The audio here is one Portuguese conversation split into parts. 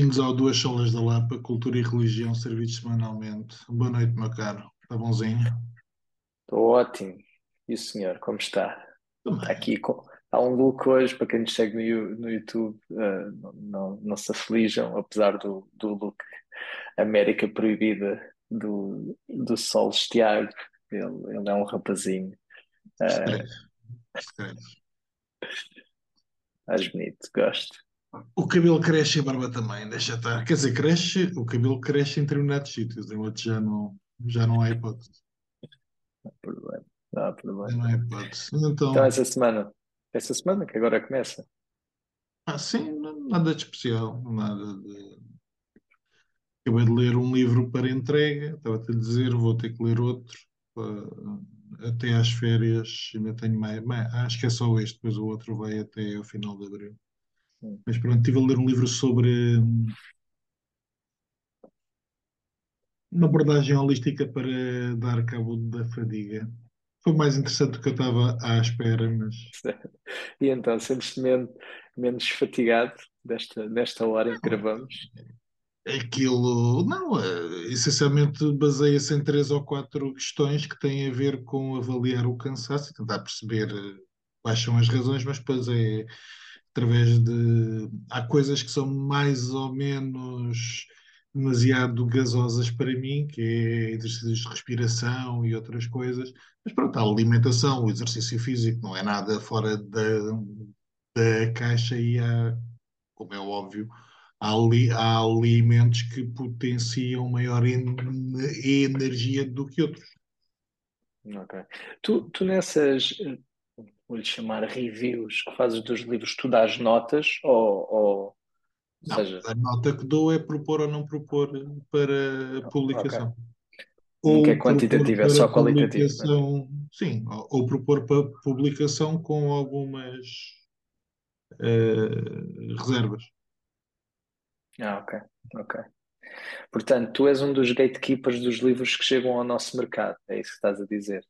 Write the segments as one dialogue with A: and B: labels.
A: Bem-vindos ao Duas Solas da Lapa, Cultura e Religião, serviços semanalmente. Boa noite, meu caro. Está bonzinho?
B: Estou ótimo. E o senhor, como está?
A: Também.
B: Está aqui com... Há um look hoje, para quem nos segue no, no YouTube, eh, não, não, não se aflijam, apesar do, do look América Proibida do, do Sol Estiago. Ele, ele é um rapazinho. Eh,
A: Escreve. Escreve.
B: mais bonito, gosto.
A: O cabelo cresce e a barba também, deixa estar. Quer dizer, cresce, o cabelo cresce em determinados sítios, em outros já não, já não há hipótese.
B: Não há problema. Não há problema.
A: não há hipótese. Então,
B: Então, essa semana, essa semana que agora começa.
A: ah, sim, nada de especial, nada de. Acabei de ler um livro para entrega, estava-te a dizer, vou ter que ler outro. até às férias, ainda tenho mais, mais- acho que é só este, depois o outro vai até ao final de abril. Mas pronto, estive a ler um livro sobre hum, uma abordagem holística para dar cabo da fadiga. Foi mais interessante do que eu estava à espera, mas
B: E então, sentes-te menos, menos fatigado desta, desta hora em que gravamos?
A: aquilo, não, eh, essencialmente baseia-se em três ou quatro questões que têm a ver com avaliar o cansaço e tentar perceber eh, quais são as razões, mas depois é através de. Há coisas que são mais ou menos demasiado gasosas para mim, que é exercícios de respiração e outras coisas. Mas pronto, a alimentação, o exercício físico não é nada fora da, da caixa e há, como é óbvio, há, há alimentos que potenciam maior en- energia do que outros.
B: Ok. Tu, tu nessas, vou-lhe chamar reviews que fazes dos livros, tu dás notas ou, ou,
A: Não,
B: seja,
A: a nota que dou é propor ou não propor para publicação.
B: Nunca é
A: Ou propor
B: quantitativa, é só qualitativo, né?
A: sim, ou, ou propor para publicação com algumas eh, reservas.
B: Ah, ok, ok. Portanto, tu és um dos gatekeepers dos livros que chegam ao nosso mercado, é isso que estás a dizer.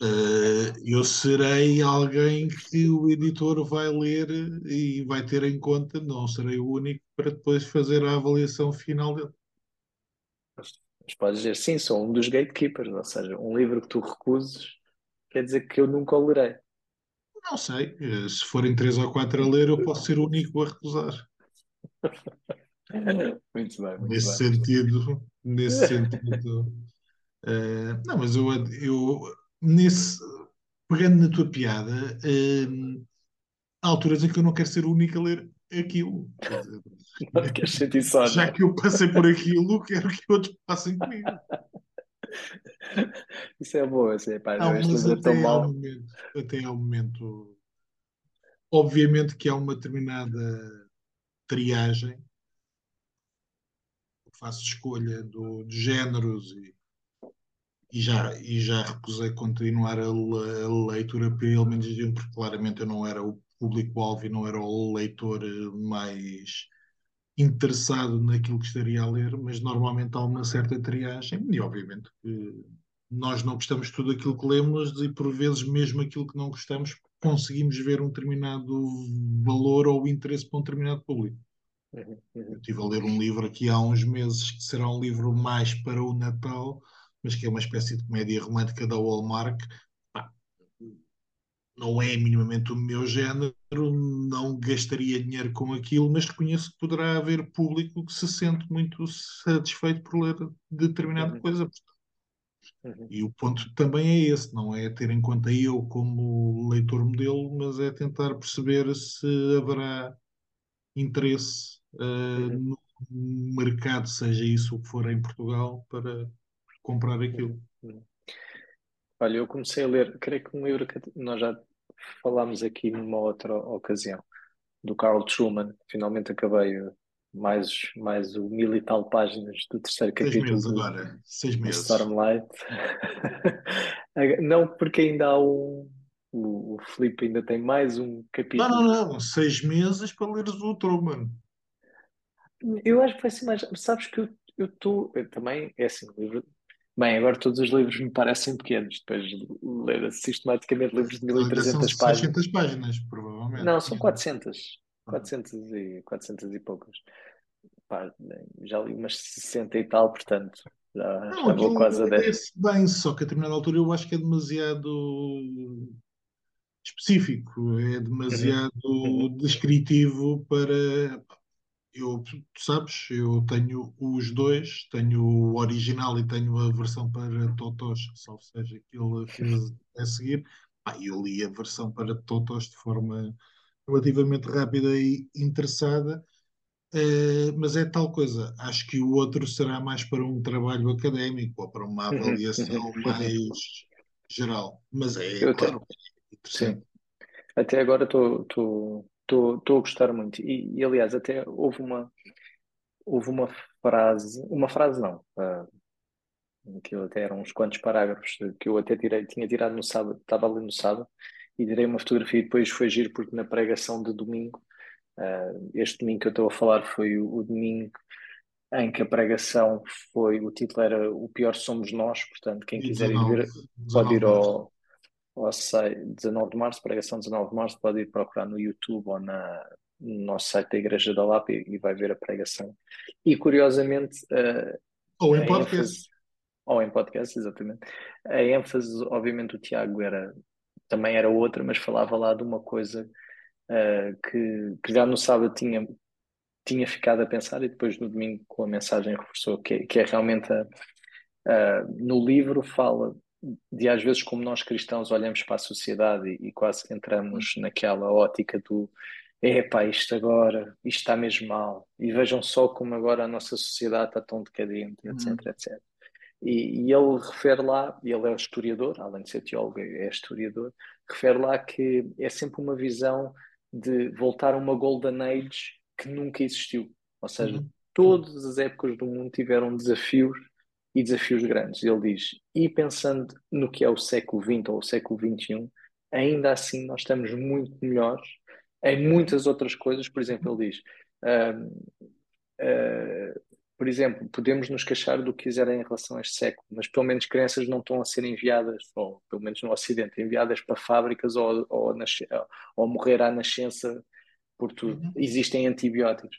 A: Eh, eu serei alguém que o editor vai ler e vai ter em conta, não serei o único para depois fazer a avaliação final dele.
B: Mas, podes dizer, sim, sou um dos gatekeepers, ou seja, um livro que tu recuses quer dizer que eu nunca o lerei.
A: Não sei, eh, se forem três ou quatro a ler, eu posso ser o único a recusar.
B: Muito bem, muito
A: Nesse
B: bem.
A: sentido, nesse sentido. eh, não, mas eu, eu nesse, pegando na tua piada, eh, há alturas em que eu não quero ser o único a ler aquilo.
B: Não queres sentir só,
A: já
B: né?
A: que eu passei por aquilo, quero que outros passem comigo.
B: Isso é bom, assim, pá,
A: Não,
B: não,
A: mas
B: livro é tão
A: até ao momento, até ao momento, obviamente que há uma determinada triagem, eu faço escolha do, de géneros e, e já, e já recusei continuar a, a leitura pelo menos de um, porque claramente eu não era o público-alvo e não era o leitor eh, mais interessado naquilo que estaria a ler, mas normalmente há uma certa triagem e obviamente que nós não gostamos de tudo aquilo que lemos e por vezes mesmo aquilo que não gostamos conseguimos ver um determinado valor ou interesse para um determinado público.
B: Uhum, uhum.
A: Eu estive a ler um livro aqui há uns meses que será um livro mais para o Natal, mas que é uma espécie de comédia romântica da Hallmark. Pá, não é minimamente o meu género, não gastaria dinheiro com aquilo, mas reconheço que poderá haver público que se sente muito satisfeito por ler determinada
B: Uhum.
A: coisa.
B: Uhum.
A: E o ponto também é esse, não é ter em conta eu como leitor modelo, mas é tentar perceber se haverá interesse eh,
B: Uhum.
A: no mercado, seja isso o que for em Portugal, para comprar aquilo.
B: Olha, eu comecei a ler, creio que um livro que nós já falámos aqui numa outra ocasião, do Carl Truman. Finalmente acabei mais, mais o mil e tal páginas do terceiro
A: Seis
B: capítulo
A: meses
B: do,
A: agora, seis meses.
B: Stormlight. Não, porque ainda há um. O, o Filipe ainda tem mais um
A: Não,
B: capítulo.
A: não, não, seis meses para leres o Truman.
B: Eu acho que vai ser mais. Sabes que eu estou. Também, é assim, o livro. Bem, agora todos os livros me parecem pequenos, depois de ler sistematicamente livros de
A: Ainda são
B: 1300 páginas.
A: 600 páginas, provavelmente.
B: Não, são 400. 400 e, 400 e poucas. pá, já li umas 60 e tal, portanto, já,
A: Não,
B: já vou quase a
A: aquilo
B: 10.
A: é bem, só que a determinada altura eu acho que é demasiado específico, é
B: Uhum,
A: demasiado descritivo para. Eu, tu sabes, eu tenho os dois, tenho o original e tenho a versão para Totós, salvo seja que ele fez a seguir. Ah, eu li a versão para Totós de forma relativamente rápida e interessada, eh, mas é tal coisa. Acho que o outro será mais para um trabalho académico ou para uma
B: uhum,
A: avaliação mais geral. Mas é,
B: Eu até,
A: claro, é interessante.
B: sim, até agora estou a gostar muito. E, e, aliás, até houve uma, houve uma frase, uma frase não, ah, aquilo até eram uns quantos parágrafos que eu até tirei, tinha tirado no sábado, estava ali no sábado, e tirei uma fotografia e depois foi giro porque na pregação de domingo, ah, este domingo que eu estou a falar foi o, o domingo em que a pregação foi, o título era O Pior Somos Nós, portanto, quem quiser ir
A: 19,
B: ver, pode
A: 19
B: ir ao, ao site 19 de março, pregação 19 de março, pode ir procurar no YouTube ou na, no nosso site da Igreja da Lapa e, e vai ver a pregação. E curiosamente, uh,
A: Ou em
B: ênfase,
A: podcast.
B: ou em podcast, exatamente, a ênfase, obviamente, o Tiago era também era outra, mas falava lá de uma coisa uh, que, que já no sábado tinha tinha ficado a pensar e depois no domingo com a mensagem reforçou que, que é realmente a, a, no livro fala de às vezes como nós cristãos olhamos para a sociedade e, e quase que entramos naquela ótica do epá, isto agora, isto está mesmo mal e vejam só como agora a nossa sociedade está tão decadente, etc,
A: Hum,
B: etc. E, e ele refere lá, e ele é historiador, além de ser teólogo, é historiador, refere lá que é sempre uma visão de voltar a uma golden age que nunca existiu. Ou seja,
A: uhum,
B: todas as épocas do mundo tiveram desafios e desafios grandes. Ele diz, e pensando no que é o século XX ou o século XXI, ainda assim nós estamos muito melhores em muitas outras coisas. Por exemplo, ele diz. Um, uh, por exemplo, podemos nos queixar do que quiserem em relação a este século, mas pelo menos crianças não estão a ser enviadas, ou pelo menos no Ocidente, enviadas para fábricas ou, ou, ou morrer à nascença por tudo.
A: uhum,
B: Existem antibióticos.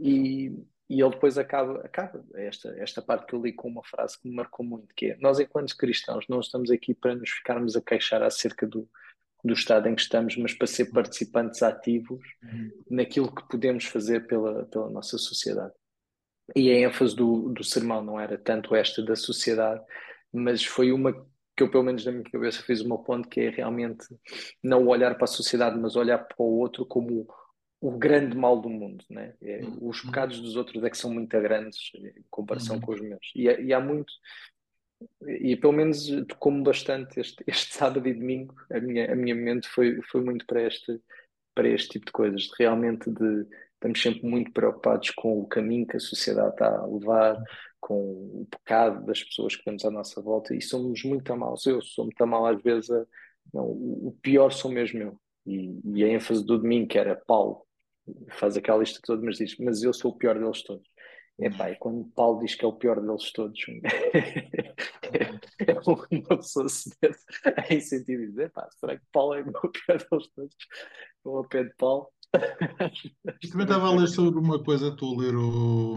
B: E, e ele depois acaba, acaba esta, esta parte que eu li com uma frase que me marcou muito, que é, nós enquanto cristãos não estamos aqui para nos ficarmos a queixar acerca do, do estado em que estamos, mas para ser participantes ativos
A: uhum.
B: naquilo que podemos fazer pela, pela nossa sociedade. E a ênfase do, do sermão não era tanto esta da sociedade, mas foi uma que eu, pelo menos na minha cabeça, fiz uma ponto que é realmente não olhar para a sociedade, mas olhar para o outro como o grande mal do mundo, né? É, os pecados dos outros é que são muito grandes em comparação
A: Uhum.
B: com os meus. E, e há muito, e pelo menos tocou-me bastante este, este sábado e domingo, a minha, a minha mente foi, foi muito para este, para este tipo de coisas, realmente de estamos sempre muito preocupados com o caminho que a sociedade está a levar, com o pecado das pessoas que temos à nossa volta, e somos muito maus. Eu sou muito mal às vezes, a, não, o pior sou mesmo eu. E, e a ênfase do domingo, que era Paulo, faz aquela lista toda, mas diz, mas eu sou o pior deles todos. Epá, e quando Paulo diz que é o pior deles todos, é uma pessoa se em sentido de dizer, epá, será que Paulo é o pior deles todos? Vou ao pé de Paulo.
A: Também estava a ler sobre uma coisa, estou a ler o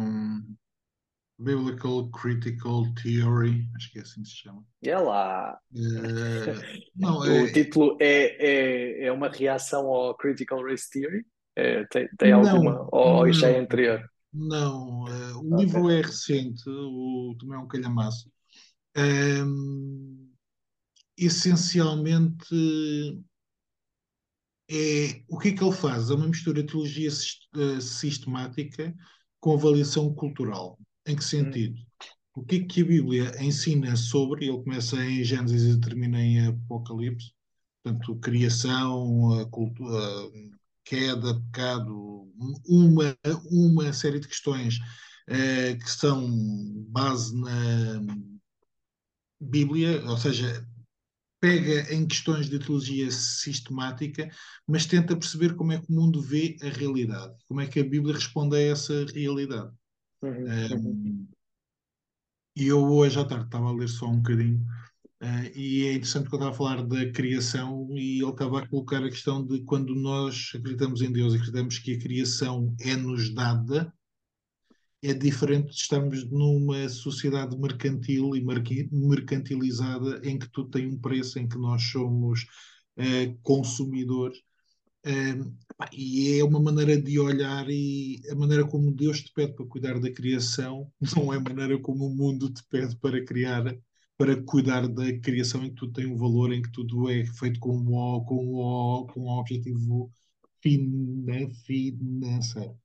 A: Biblical Critical Theory, acho que é assim que se chama.
B: É lá.
A: Uh, não,
B: o
A: é,
B: título é, é, é uma reação ao Critical Race Theory? É, tem, tem
A: não,
B: alguma? Ou isto é anterior?
A: não. Uh, o livro é recente, o, também é um calhamaço. Um, essencialmente é o que é que ele faz? É uma mistura de teologia uh, sistemática com avaliação cultural. Em que
B: Hum,
A: sentido? O que é que a Bíblia ensina sobre, ele começa em Gênesis e termina em Apocalipse, portanto, criação, a cultura, queda, pecado, uma, uma série de questões uh, que são base na Bíblia, ou seja, pega em questões de teologia sistemática, mas tenta perceber como é que o mundo vê a realidade, como é que a Bíblia responde a essa realidade.
B: uhum, uhum.
A: Um, e eu hoje à tarde estava a ler só um bocadinho, uh, e é interessante eu estava a falar da criação, e ele estava a colocar a questão de quando nós acreditamos em Deus, acreditamos que a criação é-nos dada, é diferente de estarmos numa sociedade mercantil e mercantilizada em que tudo tem um preço, em que nós somos uh, consumidores. Uh, e é uma maneira de olhar e a maneira como Deus te pede para cuidar da criação não é a maneira como o mundo te pede para criar, para cuidar da criação em que tudo tem um valor, em que tudo é feito com um, com um, com um objetivo financeiro.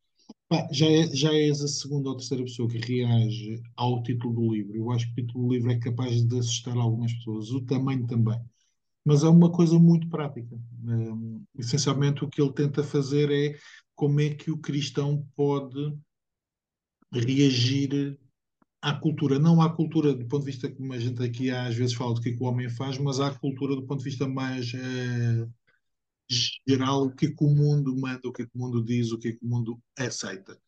A: já, é, já és a segunda ou terceira pessoa que reage ao título do livro. Eu acho que o título do livro é capaz de assustar algumas pessoas, o tamanho também. Mas é uma coisa muito prática. Um, essencialmente, o que ele tenta fazer é como é que o cristão pode reagir à cultura, não à cultura do ponto de vista como a gente aqui às vezes fala do que, é que o homem faz, mas à cultura do ponto de vista mais uh, geral, o que é que o mundo manda, o que é que o mundo diz, o que que o mundo aceita.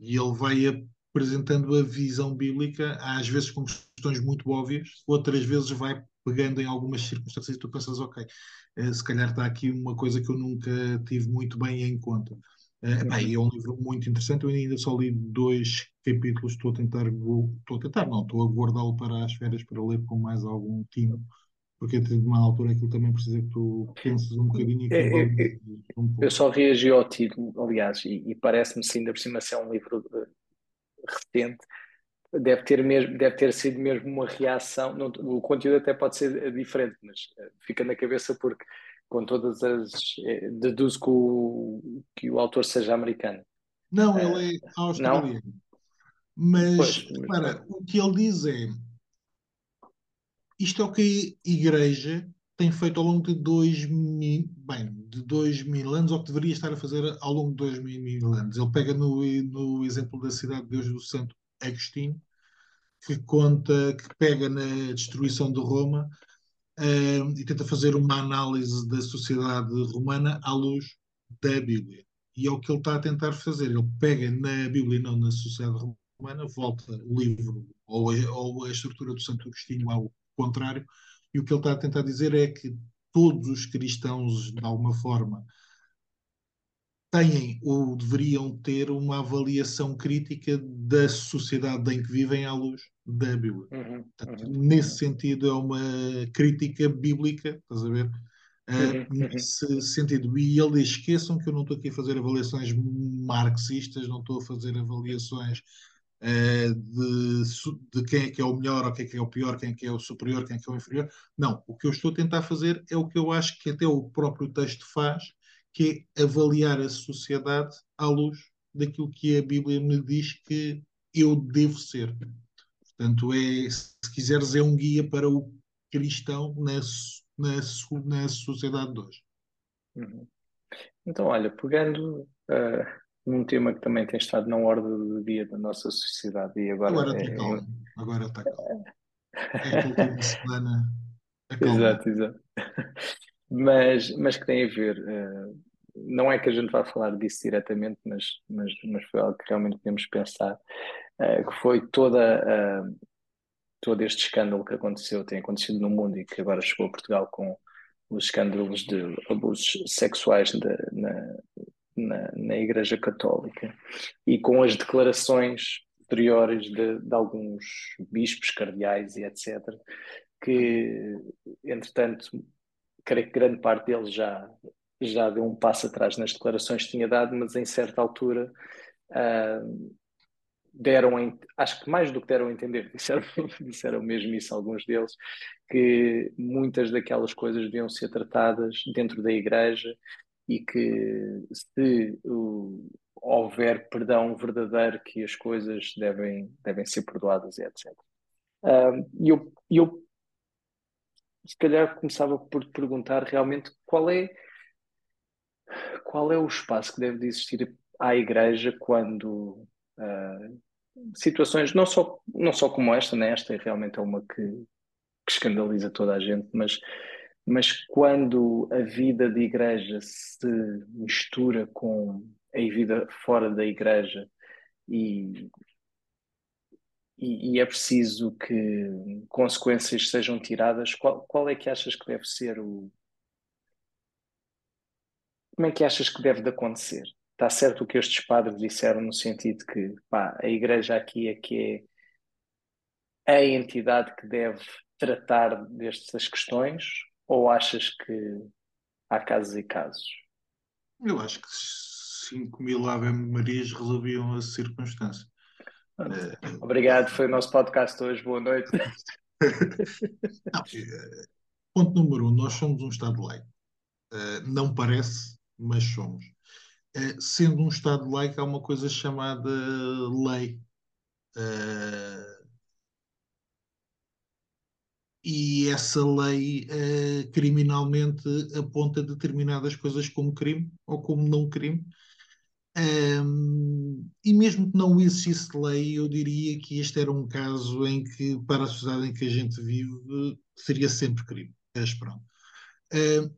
A: E ele vai apresentando a visão bíblica, às vezes com questões muito óbvias, outras vezes vai pegando em algumas circunstâncias e tu pensas, ok, uh, se calhar está aqui uma coisa que eu nunca tive muito bem em conta. Uh, é um livro muito interessante, eu ainda só li dois capítulos, estou a tentar, estou a tentar, não, estou a guardá-lo para as férias para ler com mais algum tino porque a uma altura aquilo também precisa que tu penses um bocadinho e
B: é, é, é um pouco. Eu só reagi ao título, aliás, e, e parece-me sim, cima, ser um livro de, recente, deve ter, mesmo, deve ter sido mesmo uma reação. Não, o conteúdo até pode ser diferente, mas fica na cabeça porque, com todas as. Eh, deduzo que o, que o autor seja americano.
A: Não, uh, ele é australiano. Não? Mas, pois, repara, o que ele diz é isto é o que a Igreja tem feito ao longo de dois mil, bem, de dois mil anos, ou que deveria estar a fazer ao longo de dois mil anos. Ele pega no, no exemplo da cidade de Deus do Santo Agostinho, que conta, que pega na destruição de Roma uh, e tenta fazer uma análise da sociedade romana à luz da Bíblia. E é o que ele está a tentar fazer. Ele pega na Bíblia, não na sociedade romana, volta o livro ou a, ou a estrutura do Santo Agostinho ao contrário. E o que ele está a tentar dizer é que todos os cristãos, de alguma forma, têm ou deveriam ter uma avaliação crítica da sociedade em que vivem à luz da Bíblia. Uhum, Portanto, uhum, nesse sentido, é uma crítica bíblica, estás a ver? Uh, uhum, nesse sentido. E ele diz: esqueçam que eu não estou aqui a fazer avaliações marxistas, não estou a fazer avaliações uh, de, de, quem é que é o melhor, ou quem é que é o pior, quem é que é o superior, quem é que é o inferior. Não, o que eu estou a tentar fazer é o que eu acho que até o próprio texto faz, que é avaliar a sociedade à luz daquilo que a Bíblia me diz que eu devo ser. Portanto, é, se quiseres, é um guia para o cristão na, na, na sociedade de hoje.
B: Uhum. Então, olha, pegando uh, num tema que também tem estado na ordem do dia da nossa sociedade e agora,
A: agora está é, calmo, agora está calmo. É última semana
B: Exato, exato. Mas, mas que tem a ver, uh, não é que a gente vá falar disso diretamente, mas, mas, mas foi algo que realmente podemos pensar, uh, que foi toda, uh, todo este escândalo que aconteceu, tem acontecido no mundo e que agora chegou a Portugal com os escândalos de abusos sexuais de, na, na, na Igreja Católica e com as declarações posteriores de, de alguns bispos, cardeais e etc., que, entretanto, creio que grande parte deles já, já deu um passo atrás nas declarações que tinha dado, mas em certa altura uh, deram, acho que mais do que deram a entender, disseram, disseram mesmo isso alguns deles, que muitas daquelas coisas deviam ser tratadas dentro da igreja e que se uh, houver perdão verdadeiro que as coisas devem, devem ser perdoadas etc. E eu, eu se calhar começava por te perguntar realmente qual é qual é o espaço que deve existir à igreja quando uh, situações não só não só como esta, né? realmente é uma que, que escandaliza toda a gente, mas mas quando a vida de igreja se mistura com a vida fora da igreja e, e, e é preciso que consequências sejam tiradas, qual, qual é que achas que deve ser o. Como é que achas que deve de acontecer? está certo o que estes padres disseram no sentido que pá, a igreja aqui é que é a entidade que deve tratar destas questões ou achas que há casos e casos?
A: Eu acho que 5 mil Ave Marias resolviam a circunstância.
B: Obrigado, foi o nosso podcast hoje. Boa noite.
A: Não, eh, ponto número um: nós somos um Estado laico. Uh, não parece, mas somos. Uh, sendo um Estado laico, há uma coisa chamada lei. Uh, e essa lei criminalmente aponta determinadas coisas como crime ou como não crime. Um, e mesmo que não existisse lei, eu diria que este era um caso em que, para a sociedade em que a gente vive, seria sempre crime. É esperado. Uh,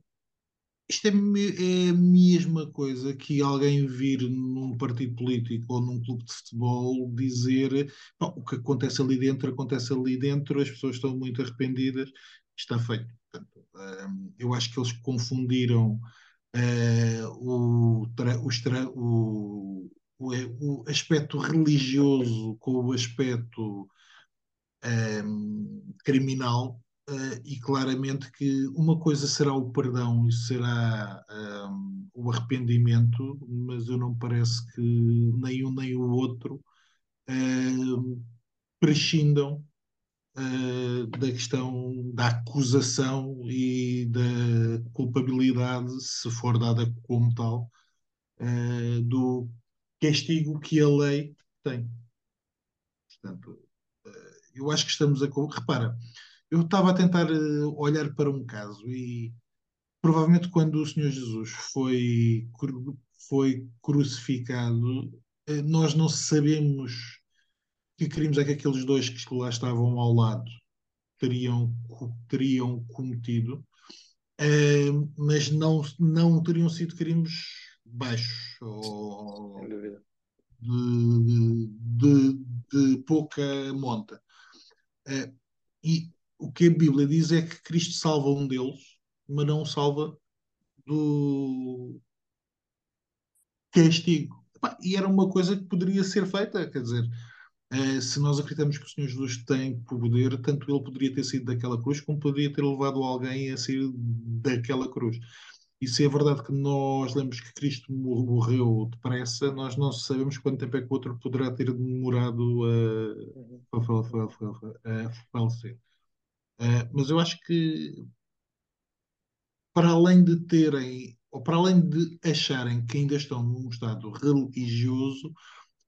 A: isto é, é, a mesma coisa que alguém vir num partido político ou num clube de futebol dizer o que acontece ali dentro, acontece ali dentro, as pessoas estão muito arrependidas, está feito. Portanto, um, eu acho que eles confundiram uh, o, o, o, o, aspecto religioso com o aspecto um, criminal uh, e claramente que uma coisa será o perdão e será um, o arrependimento, mas eu não parece que nem um nem o outro uh, prescindam uh, da questão da acusação e da culpabilidade, se for dada como tal, uh, do castigo que a lei tem. Portanto, uh, eu acho que estamos a. Repara, eu estava a tentar olhar para um caso e provavelmente quando o Senhor Jesus foi, foi crucificado, nós não sabemos que crimes é que aqueles dois que lá estavam ao lado teriam, teriam cometido, uh, mas não, não teriam sido crimes baixos ou de, de, de, pouca monta. Uh, e o que a Bíblia diz é que Cristo salva um deles, mas não salva do castigo. E era uma coisa que poderia ser feita, quer dizer, se nós acreditamos que o Senhor Jesus tem poder, tanto ele poderia ter sido daquela cruz, como poderia ter levado alguém a sair daquela cruz. E se é verdade que nós lemos que Cristo morreu depressa, nós não sabemos quanto tempo é que o outro poderá ter demorado a, a, falecer. Uh, mas eu acho que, para além de terem, ou para além de acharem que ainda estão num estado religioso,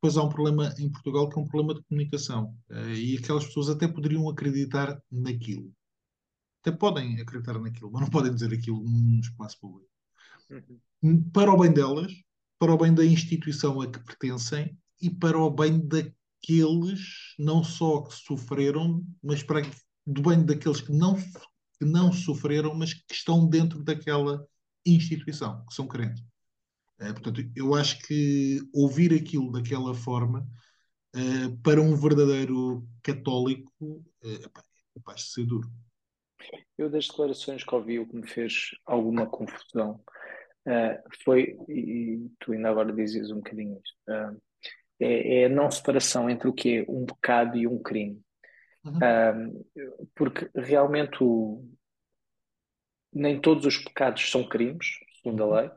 A: depois há um problema em Portugal que é um problema de comunicação. Uh, e aquelas pessoas até poderiam acreditar naquilo. Até podem acreditar naquilo, mas não podem dizer aquilo num espaço público. Uhum. Para o bem delas, para o bem da instituição a que pertencem e para o bem daqueles não só que sofreram, mas para do bem daqueles que não, que não sofreram, mas que estão dentro daquela instituição, que são crentes. Uh, portanto, eu acho que ouvir aquilo daquela forma, uh, para um verdadeiro católico, uh, é capaz de ser duro.
B: Eu, das declarações que ouvi, o que me fez alguma confusão foi, e tu ainda agora dizes um bocadinho isto, é, é, a não separação entre o que é um pecado e um crime. Uhum. porque realmente o, nem todos os pecados são crimes, segundo a uhum. lei.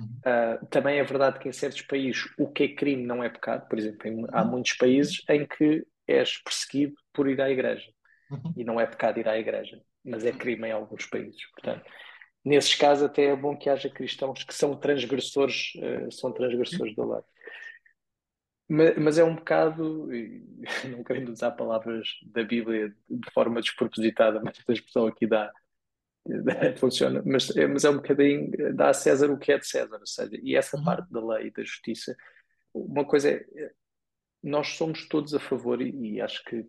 B: Uh, também é verdade que em certos países o que é crime não é pecado. Por exemplo, em, há uhum. muitos países em que és perseguido por ir à igreja. Uhum. E não é pecado ir à igreja, mas é crime em alguns países. Portanto, nesses casos até é bom que haja cristãos que são transgressores, uh, são transgressores da lei. Mas, mas, é um bocado, não querendo usar palavras da Bíblia de forma despropositada, mas a expressão aqui dá, funciona, mas, é, mas é um bocadinho, dá a César o que é de César, ou seja, e essa uhum. parte da lei e da justiça, uma coisa é, nós somos todos a favor, e, e acho que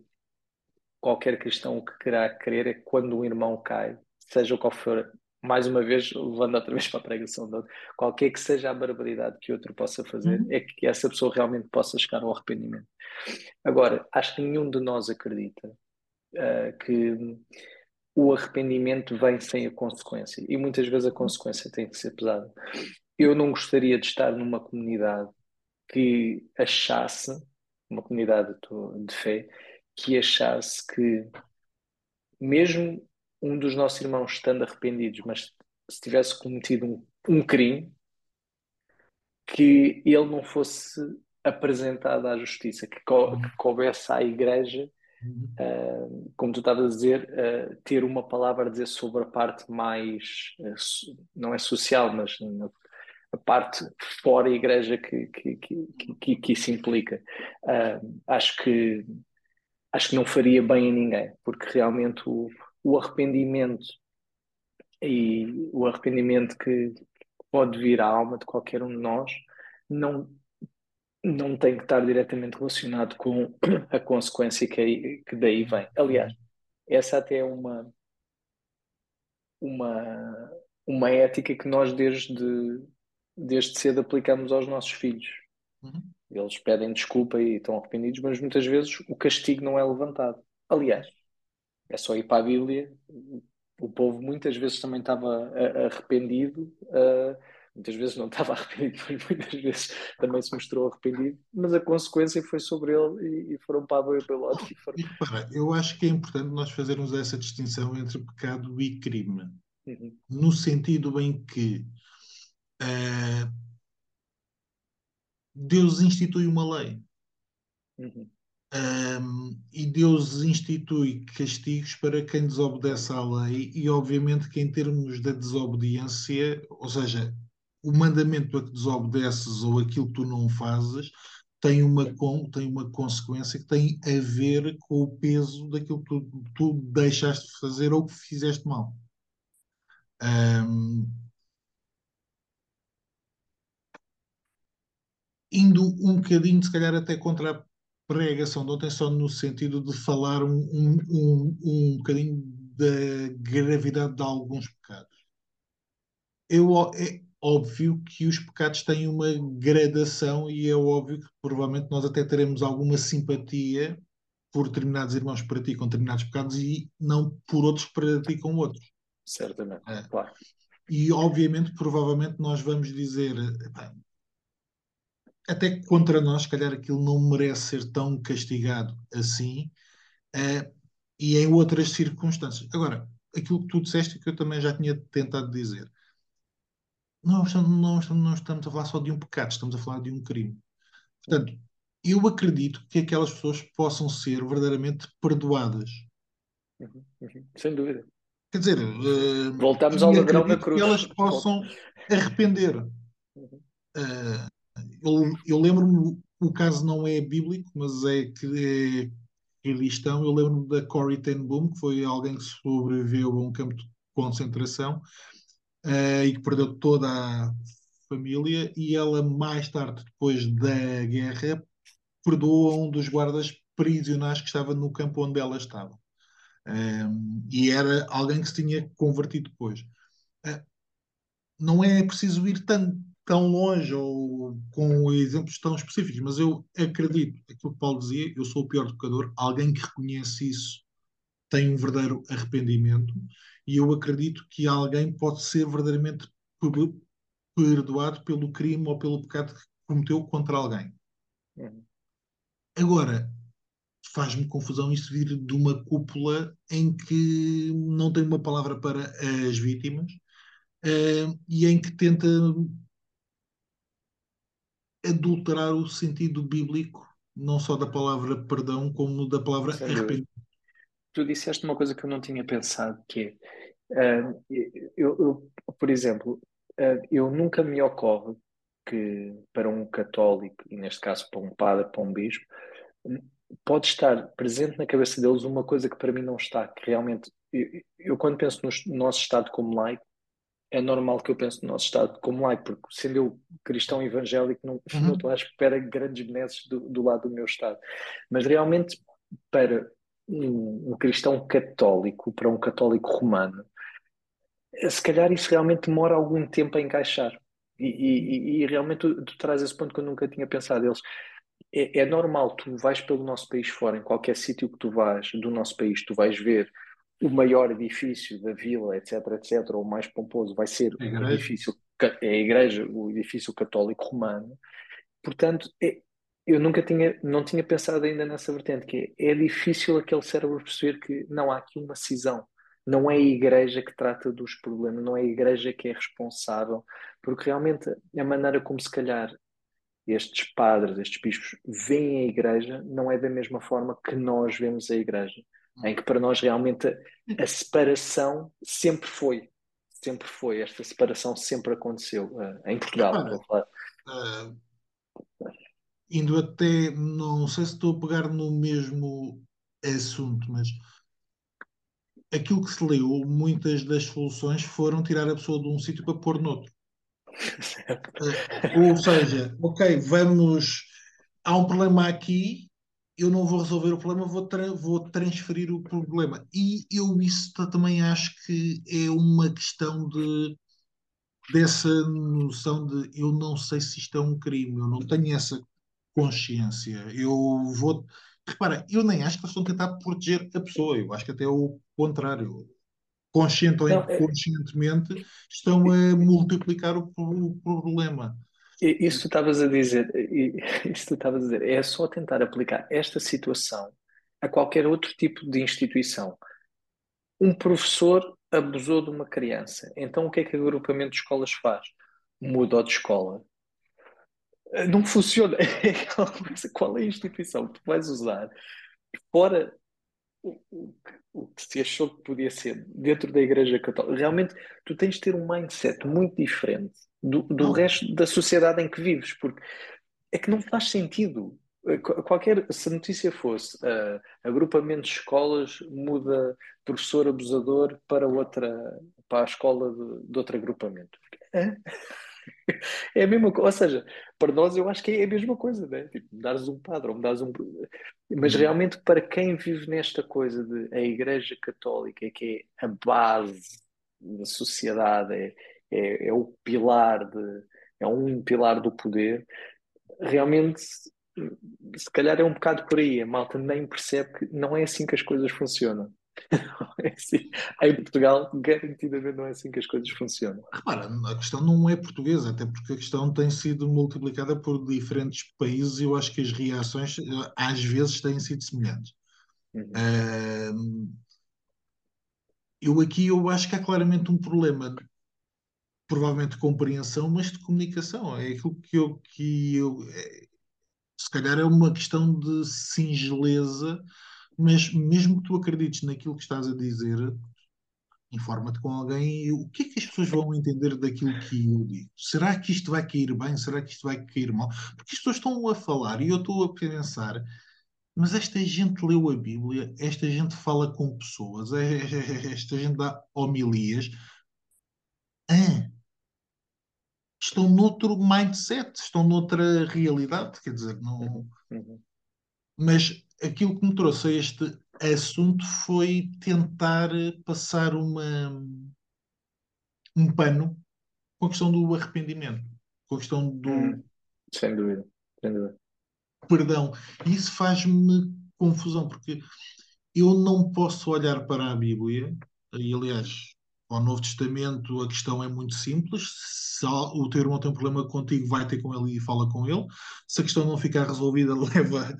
B: qualquer cristão o que querá querer é que quando um irmão cai, seja qual for, mais uma vez, levando outra vez para a pregação de outro, qualquer que seja a barbaridade que outro possa fazer, uhum. é que essa pessoa realmente possa chegar ao arrependimento. Agora, acho que nenhum de nós acredita uh, que o arrependimento vem sem a consequência e muitas vezes a consequência tem que ser pesada. eu não gostaria de estar numa comunidade que achasse, uma comunidade de fé, que achasse que mesmo um dos nossos irmãos estando arrependidos, mas se tivesse cometido um, um crime, que ele não fosse apresentado à justiça, que, co que coubesse à igreja, uh, como tu estavas a dizer, uh, ter uma palavra a dizer sobre a parte mais, uh, não é social, mas a parte fora a igreja que, que, que, que, que isso implica. acho que acho que não faria bem a ninguém, porque realmente o, o arrependimento e o arrependimento que pode vir à alma de qualquer um de nós não, não tem que estar diretamente relacionado com a consequência que, que daí vem. Aliás, essa até é uma, uma, uma ética que nós desde, desde cedo aplicamos aos nossos filhos. Uhum. Eles pedem desculpa e estão arrependidos, mas muitas vezes o castigo não é levantado. Aliás, é só ir para a Bíblia. O povo muitas vezes também estava arrependido, uh, muitas vezes não estava arrependido, mas muitas vezes também se mostrou arrependido, mas a consequência foi sobre ele e, foram para a boia pelo lado. E foram...
A: eu acho que é importante nós fazermos essa distinção entre pecado e crime, uhum. no sentido em que uh, Deus institui uma lei. Uhum. Um, e Deus institui castigos para quem desobedece à lei, e obviamente que, em termos da desobediência, ou seja, o mandamento a que desobedeces ou aquilo que tu não fazes, tem uma, tem uma consequência que tem a ver com o peso daquilo que tu, tu deixaste de fazer ou que fizeste mal. Um, indo um bocadinho, se calhar, até contra a pregação de ontem, só no sentido de falar um, um, um, um bocadinho da gravidade de alguns pecados. Eu, é óbvio que os pecados têm uma gradação e é óbvio que provavelmente nós até teremos alguma simpatia por determinados irmãos que praticam determinados pecados e não por outros que praticam outros.
B: Certamente, é. claro.
A: E obviamente, provavelmente nós vamos dizer, até contra nós, se calhar aquilo não merece ser tão castigado assim, uh, e em outras circunstâncias. Agora, aquilo que tu disseste que eu também já tinha tentado dizer, não estamos, não, estamos, não estamos a falar só de um pecado, estamos a falar de um crime. Portanto, eu acredito que aquelas pessoas possam ser verdadeiramente perdoadas.
B: Uhum, uhum, sem dúvida.
A: Quer dizer, uh,
B: voltamos ao ladrão na cruz.
A: Que elas possam arrepender. Uhum. Uh, eu, eu lembro-me, o caso não é bíblico, mas é que é cristão. Eu lembro-me da Corrie ten Boom, que foi alguém que sobreviveu a um campo de concentração uh, e que perdeu toda a família. E ela, mais tarde, depois da guerra, perdoou um dos guardas prisionais que estava no campo onde ela estava. Um, e era alguém que se tinha convertido depois. Uh, não é preciso ir tanto tão longe ou com exemplos tão específicos, mas eu acredito, aquilo que Paulo dizia, eu sou o pior pecador, alguém que reconhece isso tem um verdadeiro arrependimento e eu acredito que alguém pode ser verdadeiramente perdoado pelo crime ou pelo pecado que cometeu contra alguém. Uhum. Agora, faz-me confusão isso vir de uma cúpula em que não tem uma palavra para as vítimas uh, e em que tenta adulterar o sentido bíblico, não só da palavra perdão, como da palavra arrependimento.
B: Tu disseste uma coisa que eu não tinha pensado, que é, uh, eu, eu, por exemplo, uh, eu nunca me ocorre que para um católico, e neste caso para um padre, para um bispo, pode estar presente na cabeça deles uma coisa que para mim não está, que realmente, eu, eu quando penso no nosso estado como laico, é normal que eu pense no nosso Estado como laico, porque sendo eu cristão evangélico, não, uhum. não estou à espera grandes benesses do, do, lado do meu Estado. Mas realmente, para um, um, cristão católico, para um católico romano, se calhar isso realmente demora algum tempo a encaixar. E, e, e realmente tu, tu traz esse ponto que eu nunca tinha pensado. Eles, é, é normal, tu vais pelo nosso país fora, em qualquer sítio que tu vais do nosso país, tu vais ver o maior edifício da vila, etc, etc, ou o mais pomposo, vai ser o edifício, é a igreja, o edifício católico romano. Portanto, é- eu nunca tinha, não tinha pensado ainda nessa vertente, que é, é difícil aquele cérebro perceber que não há aqui uma cisão. Não é a igreja que trata dos problemas, não é a igreja que é responsável, porque realmente a maneira como se calhar estes padres, estes bispos veem a igreja não é da mesma forma que nós vemos a igreja, em que para nós realmente a, a separação sempre foi, sempre foi, esta separação sempre aconteceu, eh, em Portugal,
A: ah, indo até, não sei se estou a pegar no mesmo assunto, mas aquilo que se leu, muitas das soluções foram tirar a pessoa de um sítio para pôr noutro. Ah, ou seja, ok, vamos. Há um problema aqui, eu não vou resolver o problema, vou, tra- vou transferir o problema. E eu isso ta- também acho que é uma questão de dessa noção de eu não sei se isto é um crime, eu não tenho essa consciência. Eu vou. Repara, eu nem acho que eles estão a tentar proteger a pessoa, eu acho que até é o contrário. Consciente ou
B: é-
A: inconscientemente, estão a multiplicar o, o problema.
B: Isso tu estavas a dizer, isso tu estavas a dizer, é só tentar aplicar esta situação a qualquer outro tipo de instituição. Um professor abusou de uma criança, então o que é que o agrupamento de escolas faz? Muda de escola. Não funciona. É Qual é a instituição que tu vais usar fora o, o, o que se achou que podia ser dentro da Igreja Católica? Realmente, tu tens de ter um mindset muito diferente do, do
A: Não.
B: resto da sociedade em que vives, porque é que não faz sentido. Qu- Qualquer, se a notícia fosse ah, agrupamento de escolas muda professor abusador para outra, para a escola de, de outro agrupamento. Hã? É a mesma coisa, ou seja, para nós eu acho que é a mesma coisa, né? Tipo, mudares um padre ou mudares um. Mas
A: Uhum.
B: realmente para quem vive nesta coisa de a Igreja Católica, que é a base da sociedade, é, é, é o pilar de, é um pilar do poder, realmente se calhar é um bocado por aí. A malta nem percebe que não é assim que as coisas funcionam. É assim. Em Portugal, garantidamente não é assim que as coisas funcionam.
A: Repara, a questão não é portuguesa, até porque a questão tem sido multiplicada por diferentes países e eu acho que as reações eh, às vezes têm sido semelhantes.
B: Uhum.
A: Eu aqui eu acho que há claramente um problema, provavelmente de compreensão, mas de comunicação. É aquilo que eu, que eu é, se calhar é uma questão de singeleza, mas mesmo que tu acredites naquilo que estás a dizer, informa-te com alguém o que é que as pessoas vão entender daquilo que eu digo. Será que isto vai cair bem? Será que isto vai cair mal? Porque as pessoas estão a falar e eu estou a pensar, mas esta gente leu a Bíblia, esta gente fala com pessoas, é- é- é- esta gente dá homilias. Ah, estão noutro mindset, estão noutra realidade, quer dizer, não.
B: Uhum.
A: Mas aquilo que me trouxe a este assunto foi tentar passar uma, um pano com a questão do arrependimento, com a questão do
B: Uhum. Sem dúvida, sem dúvida.
A: perdão. E isso faz-me confusão, porque eu não posso olhar para a Bíblia, e aliás, ao Novo Testamento a questão é muito simples. Se o teu irmão tem um problema contigo, vai ter com ele e fala com ele. Se a questão não ficar resolvida, leva eh,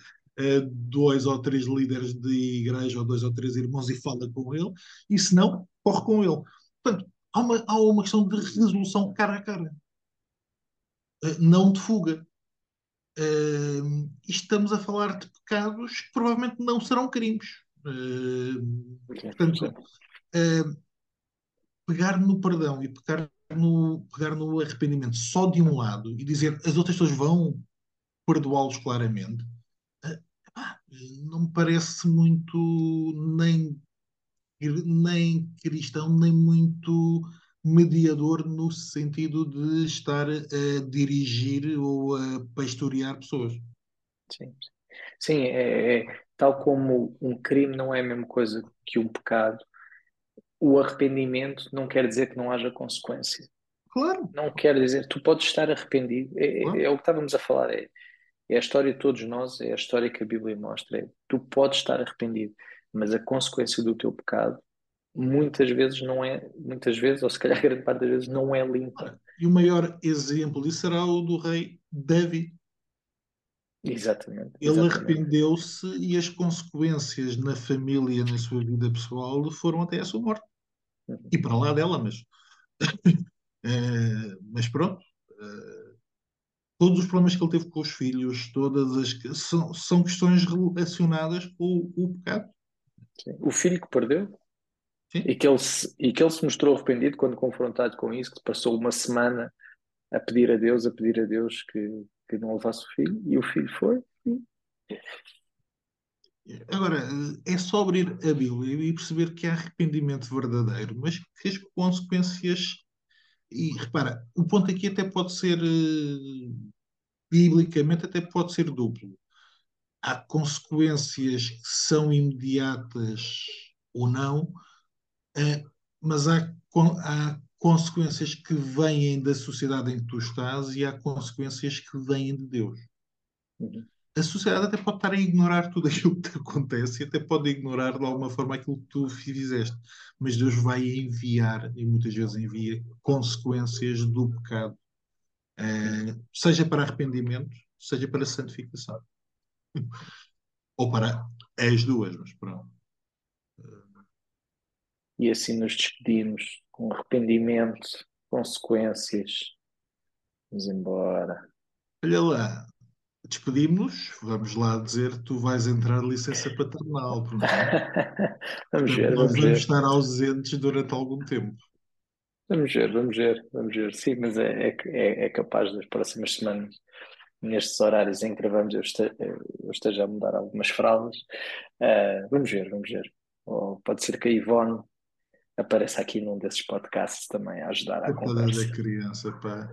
A: dois ou três líderes de igreja ou dois ou três irmãos e fala com ele. E se não, corre com ele. Portanto, há uma, há uma questão de resolução cara a cara, eh, não de fuga. Uh, estamos a falar de pecados que provavelmente não serão crimes. Uh, portanto, uh, pegar no perdão e pegar no, pegar no arrependimento só de um lado e dizer as outras pessoas vão perdoá-los claramente, não me parece muito nem, nem cristão, nem muito mediador no sentido de estar a dirigir ou a pastorear pessoas.
B: Sim, sim é, é, tal como um crime não é a mesma coisa que um pecado, o arrependimento não quer dizer que não haja consequência.
A: Claro.
B: Não quer dizer, tu podes estar arrependido. É,
A: claro.
B: é, é o que estávamos a falar, é, é, a história de todos nós, é a história que a Bíblia mostra. É, tu podes estar arrependido, mas a consequência do teu pecado muitas vezes não é, muitas vezes, ou se calhar grande parte das vezes, não é limpa.
A: E o maior exemplo disso será o do rei Davi.
B: Exatamente.
A: Ele arrependeu-se e as consequências na família, na sua vida pessoal, foram até a sua morte.
B: Uhum.
A: E para lá dela, mas. Eh, mas pronto. eh, todos os problemas que ele teve com os filhos, todas as. São, são questões relacionadas com o, pecado.
B: Sim. O filho que perdeu
A: Sim.
B: e que, ele se, e que ele se mostrou arrependido quando confrontado com isso, que passou uma semana a pedir a Deus, a pedir a Deus que, que não levasse o filho, e o filho foi.
A: Agora, é só abrir a Bíblia e perceber que há arrependimento verdadeiro, mas que as consequências. E repara, o ponto aqui até pode ser, eh, biblicamente, até pode ser duplo. Há consequências que são imediatas ou não, eh, mas há, há consequências que vêm da sociedade em que tu estás e há consequências que vêm de Deus
B: Uhum.
A: A sociedade até pode estar a ignorar tudo aquilo que te acontece e até pode ignorar de alguma forma aquilo que tu fizeste. Mas Deus vai enviar, e muitas vezes envia, consequências do pecado, eh, seja para arrependimento, seja para santificação. Ou para as duas, mas pronto.
B: E assim nos despedimos com arrependimento, consequências. Vamos embora.
A: Olha lá, despedimos-nos, vamos lá dizer, tu vais entrar licença paternal, pronto.
B: Vamos ver, vamos
A: vamos
B: ver.
A: estar ausentes durante algum tempo.
B: Vamos ver, vamos ver, vamos ver. Sim, mas é, é, é- é capaz das próximas semanas, nestes horários em que gravamos, eu este- eu esteja a mudar algumas fraldas. Ah, vamos ver, vamos ver. Ou pode ser que a Ivone apareça aqui num desses podcasts também a ajudar
A: Coitada
B: conversa.
A: da criança, pá.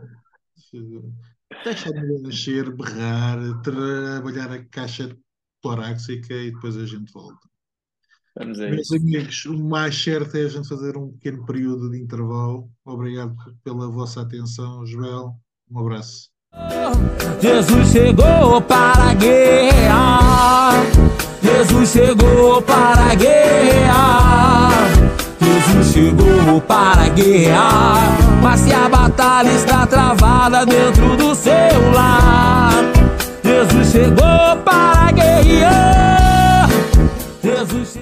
A: Deixa de nascer, berrar, trabalhar a caixa torácica e depois a gente volta.
B: Vamos a
A: Meus
B: isso.
A: amigos, o mais certo é a gente fazer um pequeno período de intervalo. Obrigado pela vossa atenção, Joel. Um abraço.
C: Jesus chegou para guerrear. Jesus chegou para guerrear. Jesus chegou para guerrear. Mas se a batalha está travada dentro do seu lar, Jesus chegou para guerrear. Jesus chegou